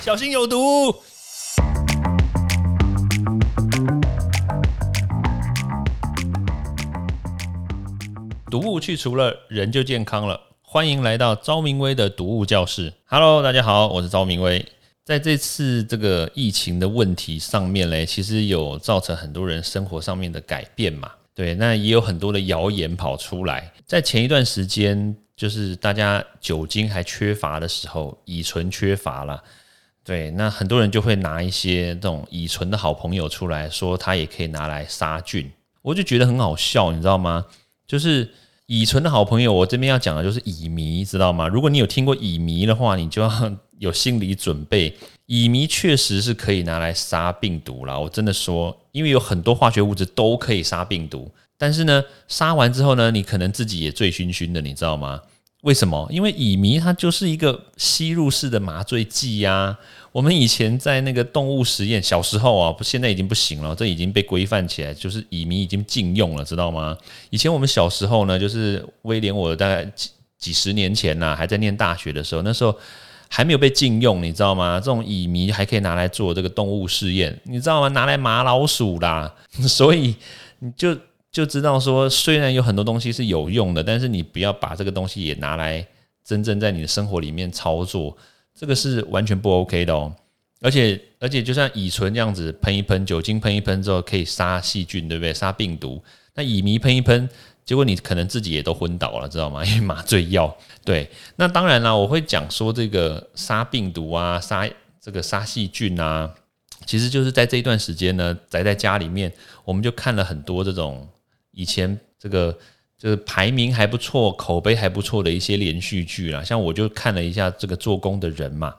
小心有毒。毒物去除了，人就健康了。欢迎来到昭明威的毒物教室。Hello，大家好，我是昭明威。在这次这个疫情的问题上面嘞，其实有造成很多人生活上面的改变嘛。对，那也有很多的谣言跑出来。在前一段时间，就是大家酒精还缺乏的时候，乙醇缺乏了。对，那很多人就会拿一些这种乙醇的好朋友出来说，它也可以拿来杀菌。我就觉得很好笑，你知道吗？就是乙醇的好朋友，我这边要讲的就是乙醚，知道吗？如果你有听过乙醚的话，你就要有心理准备。乙醚确实是可以拿来杀病毒了，我真的说，因为有很多化学物质都可以杀病毒，但是呢，杀完之后呢，你可能自己也醉醺醺的，你知道吗？为什么？因为乙醚它就是一个吸入式的麻醉剂呀。我们以前在那个动物实验，小时候啊，不，现在已经不行了，这已经被规范起来，就是乙醚已经禁用了，知道吗？以前我们小时候呢，就是威廉，我大概几几十年前呐，还在念大学的时候，那时候还没有被禁用，你知道吗？这种乙醚还可以拿来做这个动物试验，你知道吗？拿来麻老鼠啦，所以你就。就知道说，虽然有很多东西是有用的，但是你不要把这个东西也拿来真正在你的生活里面操作，这个是完全不 OK 的哦。而且而且，就像乙醇这样子喷一喷，酒精喷一喷之后可以杀细菌，对不对？杀病毒。那乙醚喷一喷，结果你可能自己也都昏倒了，知道吗？因为麻醉药。对，那当然了，我会讲说这个杀病毒啊，杀这个杀细菌啊，其实就是在这一段时间呢，宅在家里面，我们就看了很多这种。以前这个就是排名还不错、口碑还不错的一些连续剧啦，像我就看了一下这个做工的人嘛。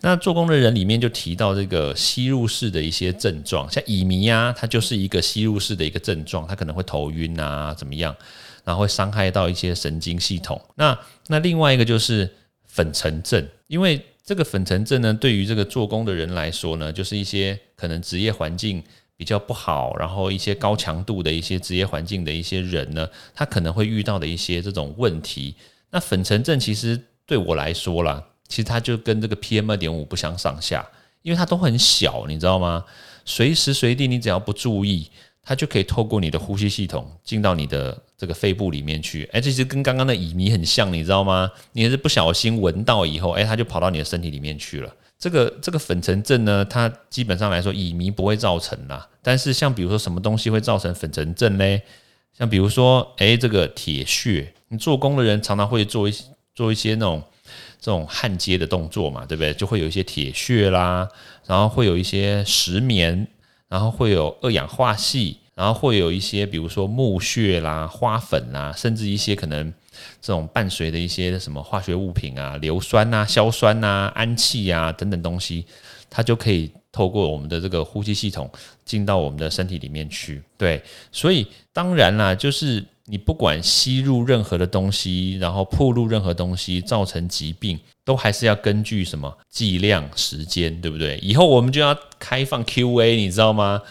那做工的人里面就提到这个吸入式的一些症状，像乙醚啊，它就是一个吸入式的一个症状，它可能会头晕啊，怎么样，然后会伤害到一些神经系统。那那另外一个就是粉尘症，因为这个粉尘症呢，对于这个做工的人来说呢，就是一些可能职业环境。比较不好，然后一些高强度的一些职业环境的一些人呢，他可能会遇到的一些这种问题。那粉尘症其实对我来说啦，其实它就跟这个 PM 二点五不相上下，因为它都很小，你知道吗？随时随地你只要不注意，它就可以透过你的呼吸系统进到你的这个肺部里面去。哎，其实跟刚刚的乙醚很像，你知道吗？你是不小心闻到以后，哎，它就跑到你的身体里面去了。这个这个粉尘症呢，它基本上来说乙醚不会造成啦。但是像比如说什么东西会造成粉尘症呢？像比如说，哎，这个铁屑，你做工的人常常会做一做一些那种这种焊接的动作嘛，对不对？就会有一些铁屑啦，然后会有一些石棉，然后会有二氧化锡，然后会有一些比如说木屑啦、花粉啦，甚至一些可能。这种伴随的一些什么化学物品啊，硫酸呐、硝酸呐、氨气啊等等东西，它就可以透过我们的这个呼吸系统进到我们的身体里面去。对，所以当然啦，就是你不管吸入任何的东西，然后铺入任何东西，造成疾病，都还是要根据什么剂量、时间，对不对？以后我们就要开放 Q&A，你知道吗？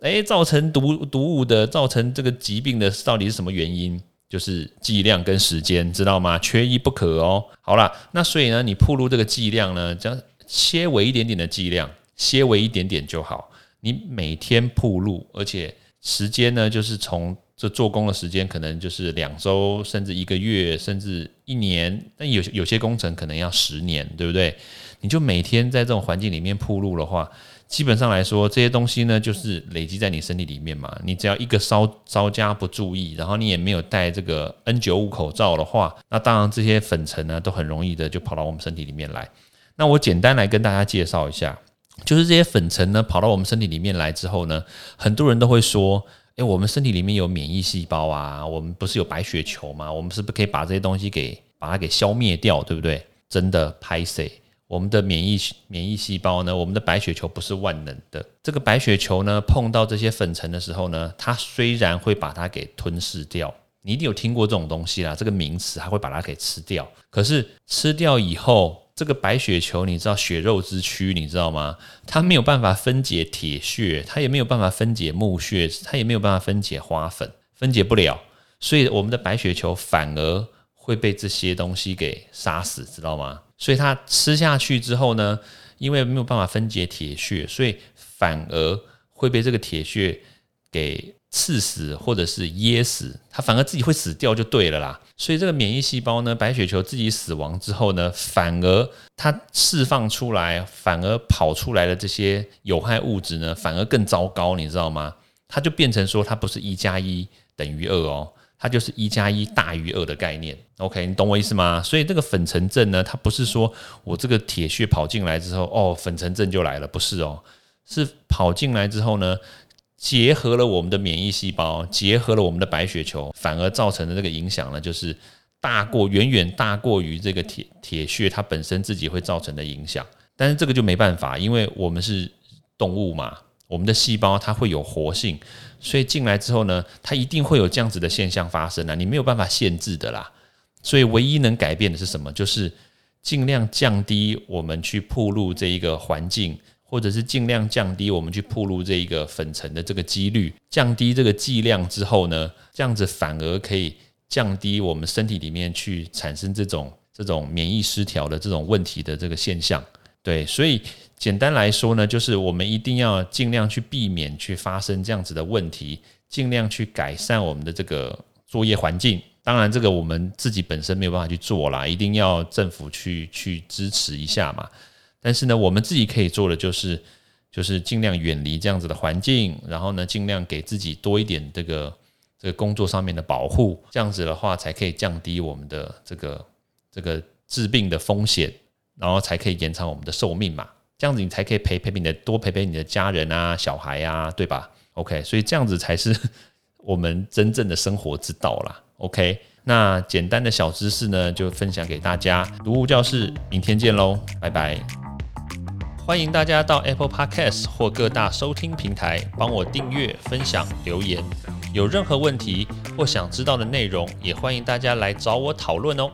诶，造成毒毒物的、造成这个疾病的到底是什么原因？就是剂量跟时间，知道吗？缺一不可哦。好了，那所以呢，你铺入这个剂量呢，将切微一点点的剂量，切微一点点就好。你每天铺入，而且时间呢，就是从这做工的时间，可能就是两周，甚至一个月，甚至一年。但有有些工程可能要十年，对不对？你就每天在这种环境里面铺路的话。基本上来说，这些东西呢，就是累积在你身体里面嘛。你只要一个稍稍加不注意，然后你也没有戴这个 N 九五口罩的话，那当然这些粉尘呢，都很容易的就跑到我们身体里面来。那我简单来跟大家介绍一下，就是这些粉尘呢，跑到我们身体里面来之后呢，很多人都会说，诶，我们身体里面有免疫细胞啊，我们不是有白血球吗？我们是不是可以把这些东西给把它给消灭掉，对不对？真的拍谁？我们的免疫免疫细胞呢？我们的白血球不是万能的。这个白血球呢，碰到这些粉尘的时候呢，它虽然会把它给吞噬掉，你一定有听过这种东西啦，这个名词，它会把它给吃掉。可是吃掉以后，这个白血球，你知道血肉之躯，你知道吗？它没有办法分解铁屑，它也没有办法分解木屑，它也没有办法分解花粉，分解不了。所以我们的白血球反而会被这些东西给杀死，知道吗？所以它吃下去之后呢，因为没有办法分解铁屑，所以反而会被这个铁屑给刺死或者是噎死，它反而自己会死掉就对了啦。所以这个免疫细胞呢，白血球自己死亡之后呢，反而它释放出来，反而跑出来的这些有害物质呢，反而更糟糕，你知道吗？它就变成说，它不是一加一等于二哦，它就是一加一大于二的概念。OK，你懂我意思吗？所以这个粉尘症呢，它不是说我这个铁血跑进来之后，哦，粉尘症就来了，不是哦，是跑进来之后呢。结合了我们的免疫细胞，结合了我们的白血球，反而造成的这个影响呢，就是大过远远大过于这个铁铁血它本身自己会造成的影响。但是这个就没办法，因为我们是动物嘛，我们的细胞它会有活性，所以进来之后呢，它一定会有这样子的现象发生啊，你没有办法限制的啦。所以唯一能改变的是什么？就是尽量降低我们去铺路这一个环境。或者是尽量降低我们去铺入这一个粉尘的这个几率，降低这个剂量之后呢，这样子反而可以降低我们身体里面去产生这种这种免疫失调的这种问题的这个现象。对，所以简单来说呢，就是我们一定要尽量去避免去发生这样子的问题，尽量去改善我们的这个作业环境。当然，这个我们自己本身没有办法去做啦，一定要政府去去支持一下嘛。但是呢，我们自己可以做的就是，就是尽量远离这样子的环境，然后呢，尽量给自己多一点这个这个工作上面的保护，这样子的话才可以降低我们的这个这个治病的风险，然后才可以延长我们的寿命嘛。这样子你才可以陪陪你的多陪陪你的家人啊、小孩啊，对吧？OK，所以这样子才是 我们真正的生活之道啦。OK，那简单的小知识呢，就分享给大家。读物教室，明天见喽，拜拜。欢迎大家到 Apple Podcast 或各大收听平台帮我订阅、分享、留言。有任何问题或想知道的内容，也欢迎大家来找我讨论哦。